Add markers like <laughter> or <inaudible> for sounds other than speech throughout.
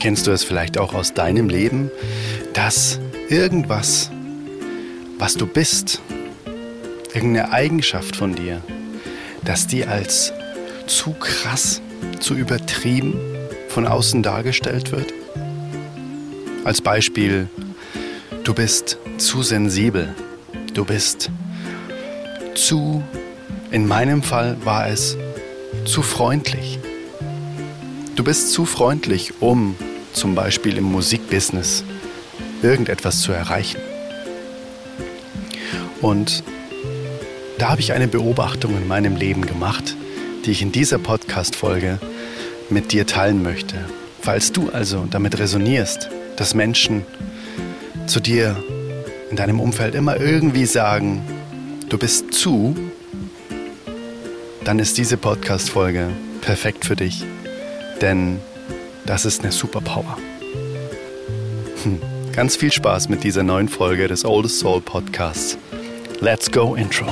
Kennst du es vielleicht auch aus deinem Leben, dass irgendwas, was du bist, irgendeine Eigenschaft von dir, dass die als zu krass, zu übertrieben von außen dargestellt wird? Als Beispiel, du bist zu sensibel, du bist zu, in meinem Fall war es zu freundlich. Du bist zu freundlich, um zum Beispiel im Musikbusiness irgendetwas zu erreichen. Und da habe ich eine Beobachtung in meinem Leben gemacht, die ich in dieser Podcast-Folge mit dir teilen möchte. Falls du also damit resonierst, dass Menschen zu dir in deinem Umfeld immer irgendwie sagen, du bist zu, dann ist diese Podcast-Folge perfekt für dich. Denn das ist eine Superpower. Hm. Ganz viel Spaß mit dieser neuen Folge des Oldest Soul Podcasts. Let's go Intro.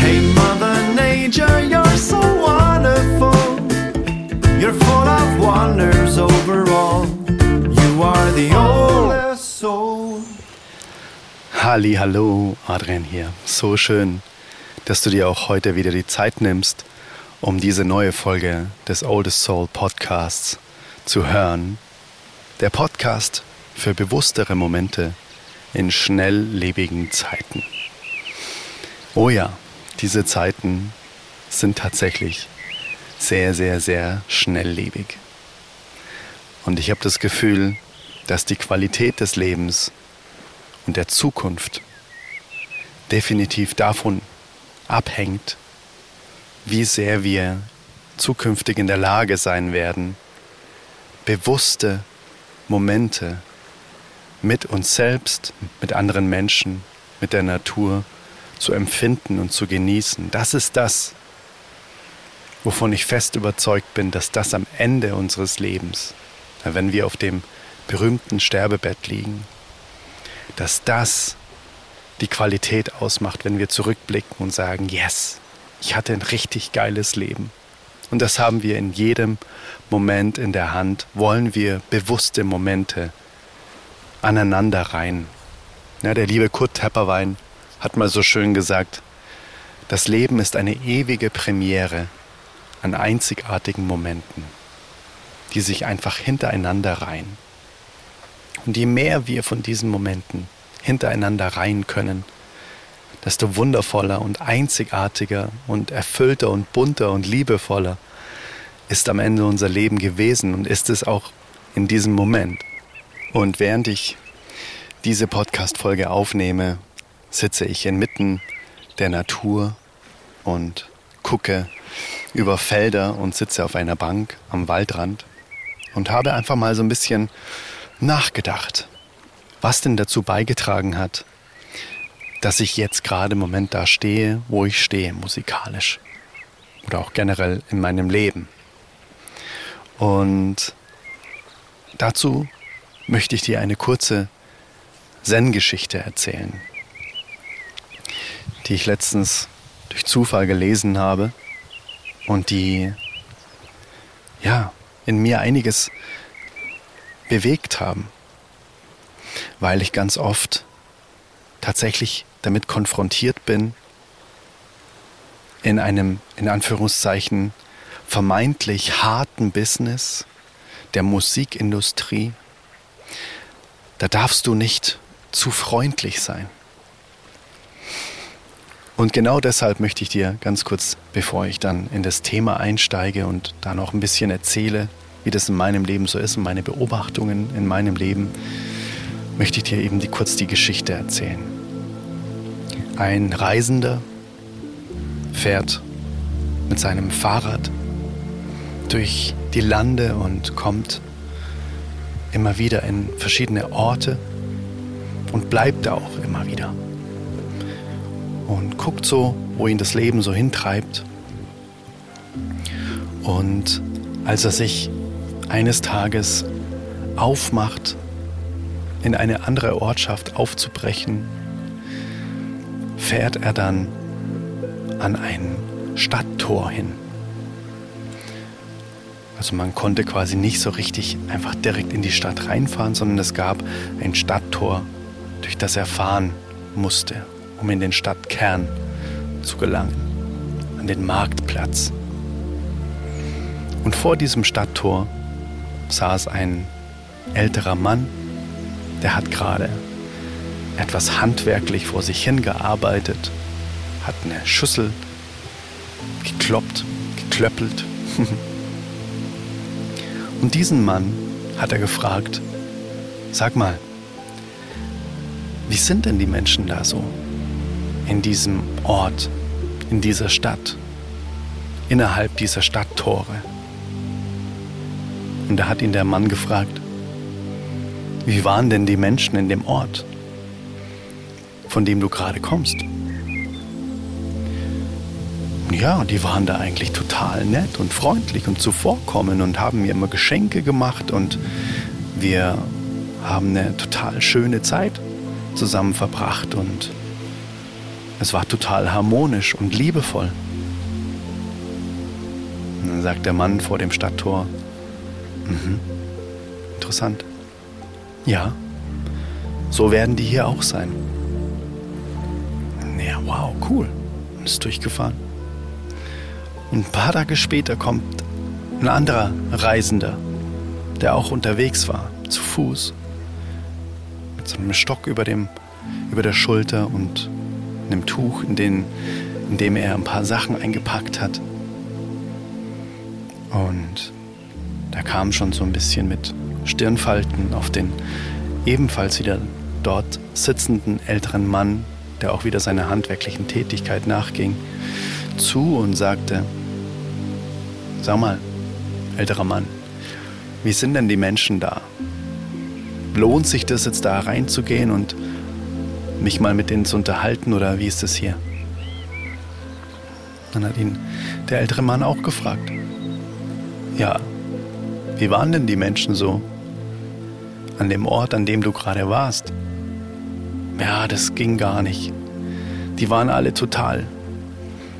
Hey Mother Nature, you're so wonderful. You're full of wonders overall. You are the oldest soul. Halli, hallo, Adrian hier. So schön, dass du dir auch heute wieder die Zeit nimmst, um diese neue Folge des Oldest Soul Podcasts zu hören der Podcast für bewusstere Momente in schnelllebigen Zeiten. Oh ja, diese Zeiten sind tatsächlich sehr, sehr, sehr schnelllebig. Und ich habe das Gefühl, dass die Qualität des Lebens und der Zukunft definitiv davon abhängt, wie sehr wir zukünftig in der Lage sein werden, bewusste Momente mit uns selbst, mit anderen Menschen, mit der Natur zu empfinden und zu genießen. Das ist das, wovon ich fest überzeugt bin, dass das am Ende unseres Lebens, wenn wir auf dem berühmten Sterbebett liegen, dass das die Qualität ausmacht, wenn wir zurückblicken und sagen, yes, ich hatte ein richtig geiles Leben. Und das haben wir in jedem Moment in der Hand. Wollen wir bewusste Momente aneinander rein. Ja, der liebe Kurt Tepperwein hat mal so schön gesagt, das Leben ist eine ewige Premiere an einzigartigen Momenten, die sich einfach hintereinander reihen. Und je mehr wir von diesen Momenten hintereinander reihen können, desto wundervoller und einzigartiger und erfüllter und bunter und liebevoller ist am Ende unser Leben gewesen und ist es auch in diesem Moment. Und während ich diese Podcast-Folge aufnehme, sitze ich inmitten der Natur und gucke über Felder und sitze auf einer Bank am Waldrand und habe einfach mal so ein bisschen nachgedacht, was denn dazu beigetragen hat, dass ich jetzt gerade im Moment da stehe, wo ich stehe, musikalisch. Oder auch generell in meinem Leben. Und dazu möchte ich dir eine kurze Zen-Geschichte erzählen, die ich letztens durch Zufall gelesen habe und die ja in mir einiges bewegt haben, weil ich ganz oft tatsächlich damit konfrontiert bin, in einem, in Anführungszeichen, vermeintlich harten Business der Musikindustrie, da darfst du nicht zu freundlich sein. Und genau deshalb möchte ich dir ganz kurz, bevor ich dann in das Thema einsteige und da noch ein bisschen erzähle, wie das in meinem Leben so ist und meine Beobachtungen in meinem Leben, möchte ich dir eben die, kurz die Geschichte erzählen. Ein Reisender fährt mit seinem Fahrrad durch die Lande und kommt immer wieder in verschiedene Orte und bleibt da auch immer wieder. Und guckt so, wo ihn das Leben so hintreibt. Und als er sich eines Tages aufmacht, in eine andere Ortschaft aufzubrechen, fährt er dann an ein Stadttor hin. Also man konnte quasi nicht so richtig einfach direkt in die Stadt reinfahren, sondern es gab ein Stadttor, durch das er fahren musste, um in den Stadtkern zu gelangen, an den Marktplatz. Und vor diesem Stadttor saß ein älterer Mann, der hat gerade etwas handwerklich vor sich hingearbeitet, hat eine Schüssel gekloppt, geklöppelt. <laughs> Und diesen Mann hat er gefragt, sag mal, wie sind denn die Menschen da so? In diesem Ort, in dieser Stadt, innerhalb dieser Stadttore. Und da hat ihn der Mann gefragt, wie waren denn die Menschen in dem Ort, von dem du gerade kommst? Ja, die waren da eigentlich total nett und freundlich und zuvorkommen und haben mir immer Geschenke gemacht und wir haben eine total schöne Zeit zusammen verbracht und es war total harmonisch und liebevoll. Und dann sagt der Mann vor dem Stadttor, mhm, interessant. Ja, so werden die hier auch sein. Wow, cool. Und ist durchgefahren. Und ein paar Tage später kommt ein anderer Reisender, der auch unterwegs war, zu Fuß, mit so einem Stock über, dem, über der Schulter und einem Tuch, in, den, in dem er ein paar Sachen eingepackt hat. Und da kam schon so ein bisschen mit Stirnfalten auf den ebenfalls wieder dort sitzenden älteren Mann, der auch wieder seiner handwerklichen Tätigkeit nachging, zu und sagte, Sag mal, älterer Mann, wie sind denn die Menschen da? Lohnt sich das jetzt da reinzugehen und mich mal mit denen zu unterhalten oder wie ist das hier? Dann hat ihn der ältere Mann auch gefragt. Ja, wie waren denn die Menschen so an dem Ort, an dem du gerade warst? Ja, das ging gar nicht. Die waren alle total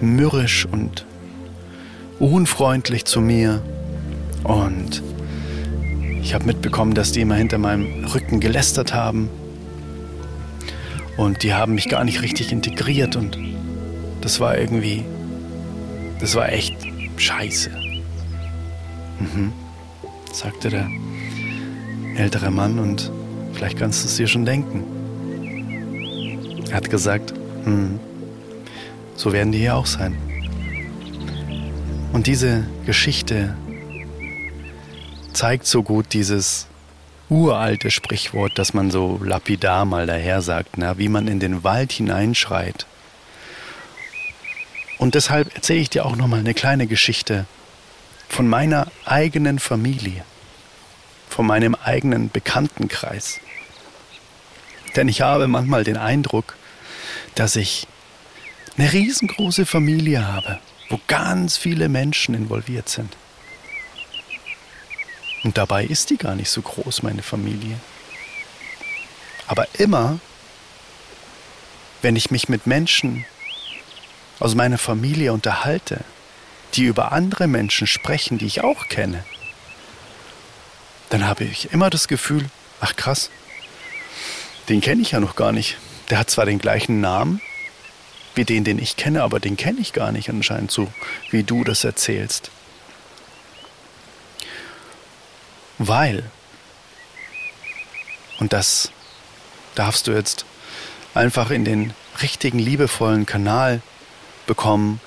mürrisch und unfreundlich zu mir und ich habe mitbekommen, dass die immer hinter meinem Rücken gelästert haben und die haben mich gar nicht richtig integriert und das war irgendwie, das war echt scheiße. Mhm, sagte der ältere Mann und vielleicht kannst du es dir schon denken. Er hat gesagt, hm, so werden die hier auch sein. Und diese Geschichte zeigt so gut dieses uralte Sprichwort, das man so lapidar mal daher sagt, na, wie man in den Wald hineinschreit. Und deshalb erzähle ich dir auch noch mal eine kleine Geschichte von meiner eigenen Familie, von meinem eigenen Bekanntenkreis. Denn ich habe manchmal den Eindruck, dass ich eine riesengroße Familie habe wo ganz viele Menschen involviert sind. Und dabei ist die gar nicht so groß, meine Familie. Aber immer, wenn ich mich mit Menschen aus meiner Familie unterhalte, die über andere Menschen sprechen, die ich auch kenne, dann habe ich immer das Gefühl, ach krass, den kenne ich ja noch gar nicht. Der hat zwar den gleichen Namen, wie den, den ich kenne, aber den kenne ich gar nicht anscheinend so, wie du das erzählst. Weil, und das darfst du jetzt einfach in den richtigen, liebevollen Kanal bekommen,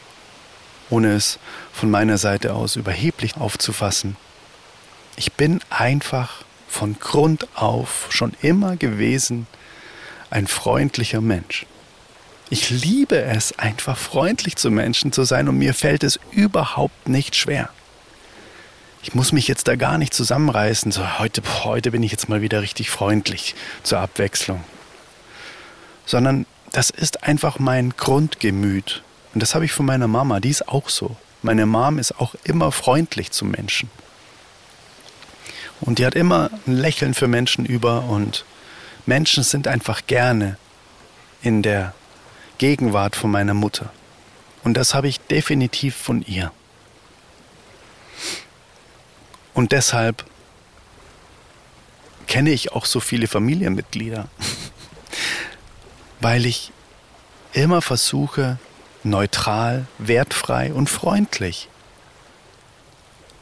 ohne es von meiner Seite aus überheblich aufzufassen. Ich bin einfach von Grund auf schon immer gewesen ein freundlicher Mensch. Ich liebe es, einfach freundlich zu Menschen zu sein und mir fällt es überhaupt nicht schwer. Ich muss mich jetzt da gar nicht zusammenreißen, so heute, heute bin ich jetzt mal wieder richtig freundlich zur Abwechslung. Sondern das ist einfach mein Grundgemüt. Und das habe ich von meiner Mama, die ist auch so. Meine Mom ist auch immer freundlich zu Menschen. Und die hat immer ein Lächeln für Menschen über und Menschen sind einfach gerne in der Gegenwart von meiner Mutter. Und das habe ich definitiv von ihr. Und deshalb kenne ich auch so viele Familienmitglieder, <laughs> weil ich immer versuche, neutral, wertfrei und freundlich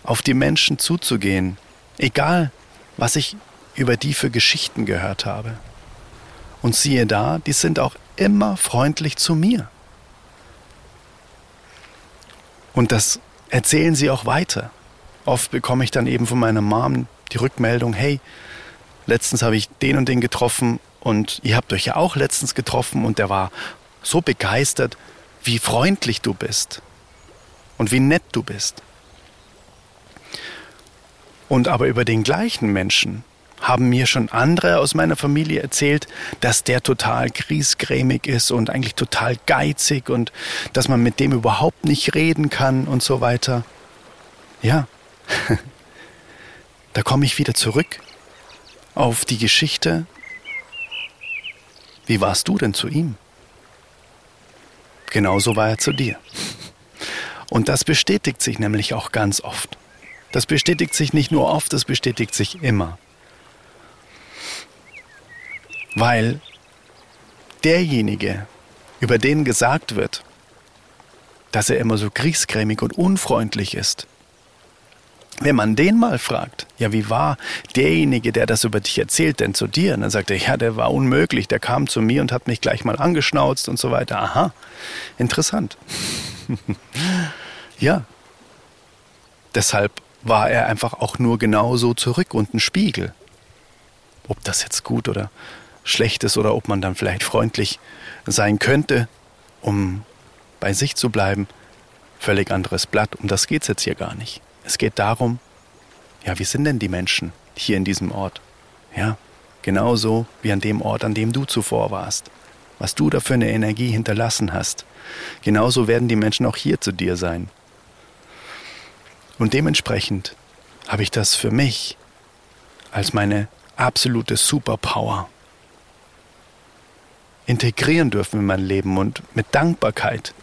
auf die Menschen zuzugehen, egal was ich über die für Geschichten gehört habe. Und siehe da, die sind auch immer freundlich zu mir. Und das erzählen sie auch weiter. Oft bekomme ich dann eben von meiner Mom die Rückmeldung, hey, letztens habe ich den und den getroffen und ihr habt euch ja auch letztens getroffen und der war so begeistert, wie freundlich du bist und wie nett du bist. Und aber über den gleichen Menschen haben mir schon andere aus meiner Familie erzählt, dass der total griesgrämig ist und eigentlich total geizig und dass man mit dem überhaupt nicht reden kann und so weiter. Ja, <laughs> da komme ich wieder zurück auf die Geschichte. Wie warst du denn zu ihm? Genauso war er zu dir. Und das bestätigt sich nämlich auch ganz oft. Das bestätigt sich nicht nur oft, das bestätigt sich immer. Weil derjenige, über den gesagt wird, dass er immer so kriegsgrämig und unfreundlich ist, wenn man den mal fragt, ja, wie war derjenige, der das über dich erzählt, denn zu dir? Und dann sagt er, ja, der war unmöglich, der kam zu mir und hat mich gleich mal angeschnauzt und so weiter. Aha, interessant. <laughs> ja. Deshalb war er einfach auch nur genauso zurück und ein Spiegel. Ob das jetzt gut oder schlecht ist oder ob man dann vielleicht freundlich sein könnte, um bei sich zu bleiben, völlig anderes Blatt. Um das geht es jetzt hier gar nicht. Es geht darum, ja, wie sind denn die Menschen hier in diesem Ort? Ja, genauso wie an dem Ort, an dem du zuvor warst. Was du da für eine Energie hinterlassen hast. Genauso werden die Menschen auch hier zu dir sein. Und dementsprechend habe ich das für mich als meine absolute Superpower integrieren dürfen in mein Leben und mit Dankbarkeit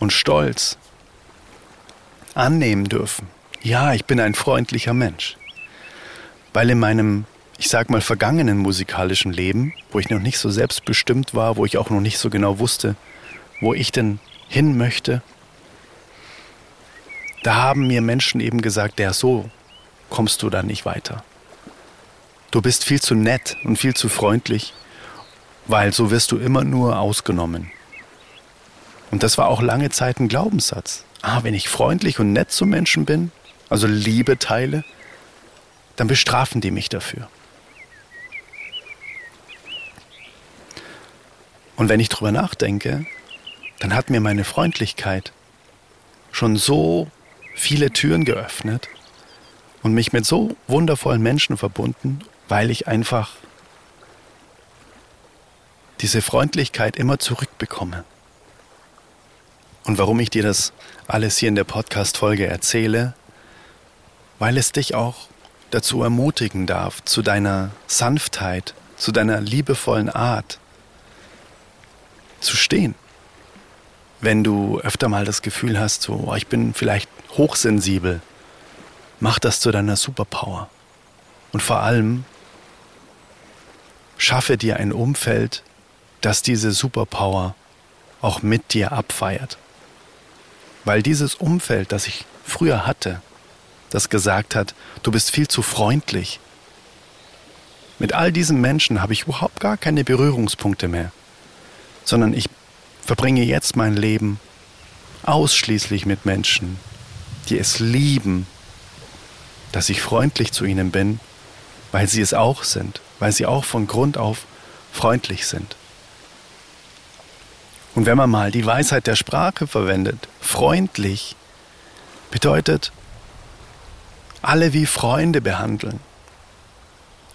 und Stolz annehmen dürfen. Ja, ich bin ein freundlicher Mensch. Weil in meinem, ich sag mal, vergangenen musikalischen Leben, wo ich noch nicht so selbstbestimmt war, wo ich auch noch nicht so genau wusste, wo ich denn hin möchte, da haben mir Menschen eben gesagt, der so kommst du da nicht weiter. Du bist viel zu nett und viel zu freundlich, weil so wirst du immer nur ausgenommen. Und das war auch lange Zeit ein Glaubenssatz. Ah, wenn ich freundlich und nett zu Menschen bin, also Liebe teile, dann bestrafen die mich dafür. Und wenn ich drüber nachdenke, dann hat mir meine Freundlichkeit schon so viele Türen geöffnet und mich mit so wundervollen Menschen verbunden, weil ich einfach diese Freundlichkeit immer zurückbekomme. Und warum ich dir das alles hier in der Podcast-Folge erzähle, weil es dich auch dazu ermutigen darf, zu deiner Sanftheit, zu deiner liebevollen Art zu stehen wenn du öfter mal das Gefühl hast, so, oh, ich bin vielleicht hochsensibel, mach das zu deiner Superpower. Und vor allem schaffe dir ein Umfeld, das diese Superpower auch mit dir abfeiert. Weil dieses Umfeld, das ich früher hatte, das gesagt hat, du bist viel zu freundlich. Mit all diesen Menschen habe ich überhaupt gar keine Berührungspunkte mehr, sondern ich verbringe jetzt mein Leben ausschließlich mit Menschen, die es lieben, dass ich freundlich zu ihnen bin, weil sie es auch sind, weil sie auch von Grund auf freundlich sind. Und wenn man mal die Weisheit der Sprache verwendet, freundlich bedeutet alle wie Freunde behandeln,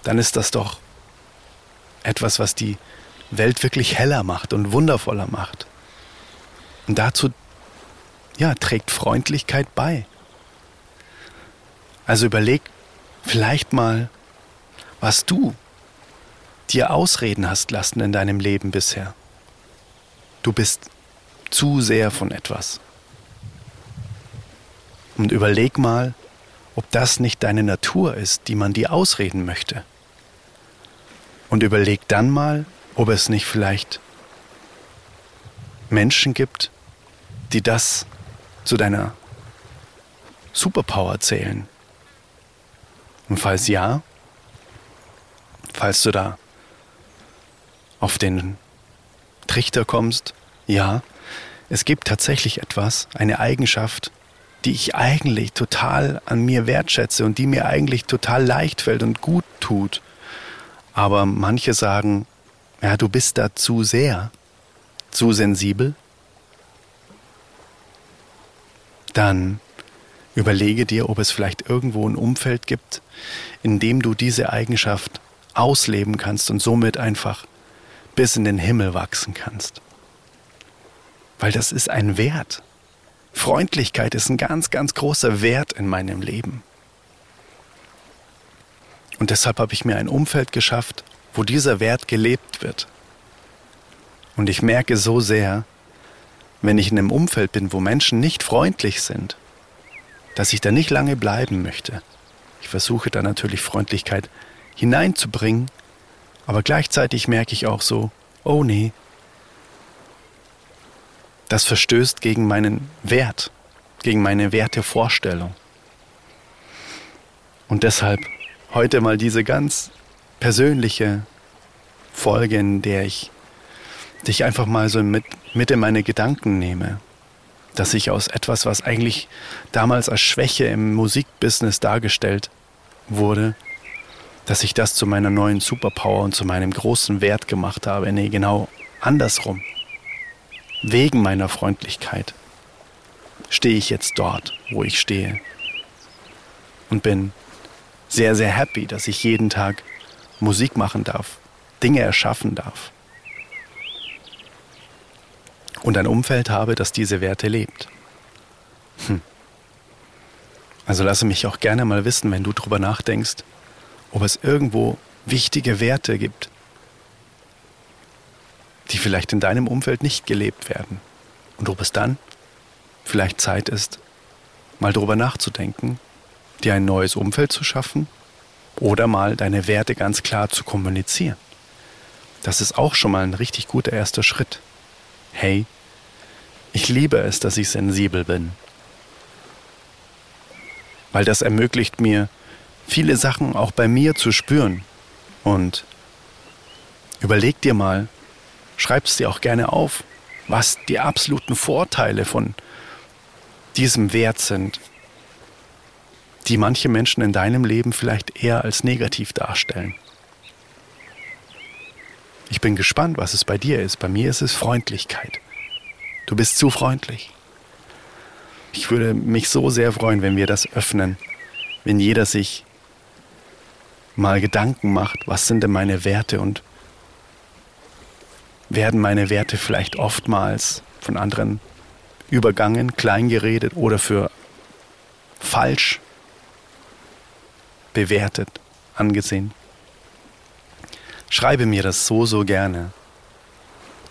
dann ist das doch etwas, was die Welt wirklich heller macht und wundervoller macht. Und dazu ja, trägt Freundlichkeit bei. Also überleg vielleicht mal, was du dir ausreden hast lassen in deinem Leben bisher. Du bist zu sehr von etwas. Und überleg mal, ob das nicht deine Natur ist, die man dir ausreden möchte. Und überleg dann mal, ob es nicht vielleicht Menschen gibt, die das zu deiner Superpower zählen. Und falls ja, falls du da auf den Trichter kommst, ja, es gibt tatsächlich etwas, eine Eigenschaft, die ich eigentlich total an mir wertschätze und die mir eigentlich total leicht fällt und gut tut. Aber manche sagen, ja, du bist da zu sehr, zu sensibel. Dann überlege dir, ob es vielleicht irgendwo ein Umfeld gibt, in dem du diese Eigenschaft ausleben kannst und somit einfach bis in den Himmel wachsen kannst. Weil das ist ein Wert. Freundlichkeit ist ein ganz, ganz großer Wert in meinem Leben. Und deshalb habe ich mir ein Umfeld geschafft, wo dieser Wert gelebt wird. Und ich merke so sehr, wenn ich in einem Umfeld bin, wo Menschen nicht freundlich sind, dass ich da nicht lange bleiben möchte. Ich versuche da natürlich Freundlichkeit hineinzubringen, aber gleichzeitig merke ich auch so, oh nee, das verstößt gegen meinen Wert, gegen meine Wertevorstellung. Und deshalb heute mal diese ganz persönliche Folge, in der ich dich einfach mal so mit, mit in meine Gedanken nehme. Dass ich aus etwas, was eigentlich damals als Schwäche im Musikbusiness dargestellt wurde, dass ich das zu meiner neuen Superpower und zu meinem großen Wert gemacht habe. Nee, genau andersrum. Wegen meiner Freundlichkeit stehe ich jetzt dort, wo ich stehe. Und bin sehr, sehr happy, dass ich jeden Tag Musik machen darf, Dinge erschaffen darf. Und ein Umfeld habe, das diese Werte lebt. Hm. Also lasse mich auch gerne mal wissen, wenn du drüber nachdenkst, ob es irgendwo wichtige Werte gibt, die vielleicht in deinem Umfeld nicht gelebt werden. Und ob es dann vielleicht Zeit ist, mal darüber nachzudenken, dir ein neues Umfeld zu schaffen oder mal deine Werte ganz klar zu kommunizieren. Das ist auch schon mal ein richtig guter erster Schritt. Hey, ich liebe es, dass ich sensibel bin. Weil das ermöglicht mir, viele Sachen auch bei mir zu spüren. Und überleg dir mal, schreib es dir auch gerne auf, was die absoluten Vorteile von diesem Wert sind, die manche Menschen in deinem Leben vielleicht eher als negativ darstellen. Ich bin gespannt, was es bei dir ist. Bei mir ist es Freundlichkeit. Du bist zu freundlich. Ich würde mich so sehr freuen, wenn wir das öffnen, wenn jeder sich mal Gedanken macht, was sind denn meine Werte und werden meine Werte vielleicht oftmals von anderen übergangen, kleingeredet oder für falsch bewertet, angesehen. Schreibe mir das so, so gerne,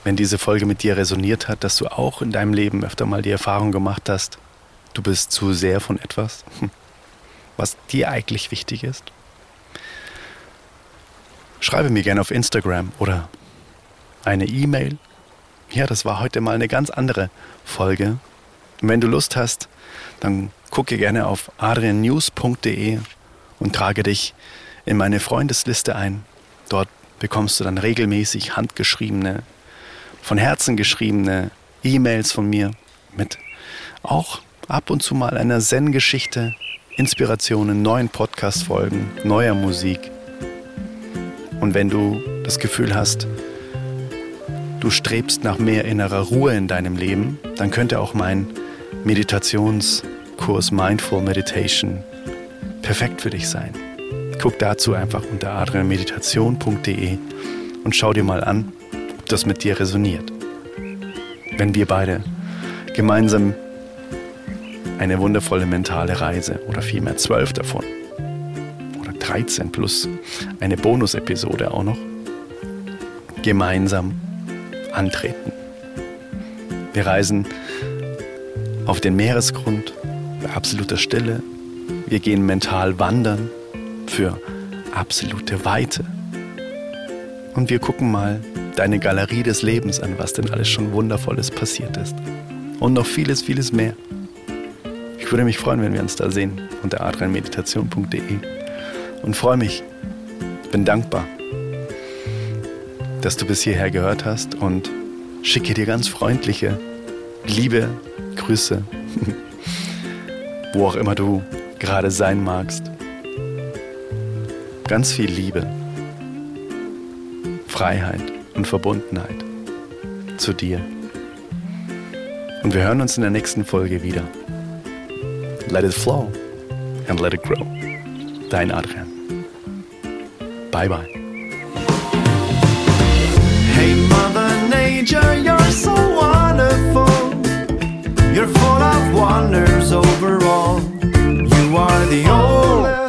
wenn diese Folge mit dir resoniert hat, dass du auch in deinem Leben öfter mal die Erfahrung gemacht hast, du bist zu sehr von etwas, was dir eigentlich wichtig ist. Schreibe mir gerne auf Instagram oder eine E-Mail. Ja, das war heute mal eine ganz andere Folge. Und wenn du Lust hast, dann gucke gerne auf adriannews.de und trage dich in meine Freundesliste ein. Dort bekommst du dann regelmäßig handgeschriebene, von Herzen geschriebene E-Mails von mir mit auch ab und zu mal einer Zen-Geschichte, Inspirationen, neuen Podcast-Folgen, neuer Musik. Und wenn du das Gefühl hast, du strebst nach mehr innerer Ruhe in deinem Leben, dann könnte auch mein Meditationskurs Mindful Meditation perfekt für dich sein. Guck dazu einfach unter adrianmeditation.de und schau dir mal an, ob das mit dir resoniert. Wenn wir beide gemeinsam eine wundervolle mentale Reise oder vielmehr zwölf davon oder 13 plus eine Bonus-Episode auch noch gemeinsam antreten. Wir reisen auf den Meeresgrund bei absoluter Stille, Wir gehen mental wandern für absolute Weite. Und wir gucken mal deine Galerie des Lebens an, was denn alles schon Wundervolles passiert ist. Und noch vieles, vieles mehr. Ich würde mich freuen, wenn wir uns da sehen unter adrianmeditation.de und freue mich, bin dankbar, dass du bis hierher gehört hast und schicke dir ganz freundliche, liebe Grüße, <laughs> wo auch immer du gerade sein magst. Ganz viel Liebe, Freiheit und Verbundenheit zu dir. Und wir hören uns in der nächsten Folge wieder. Let it flow and let it grow. Dein Adrian. Bye bye. Hey, Mother Nature, you're so wonderful. You're full of wonders overall. the old.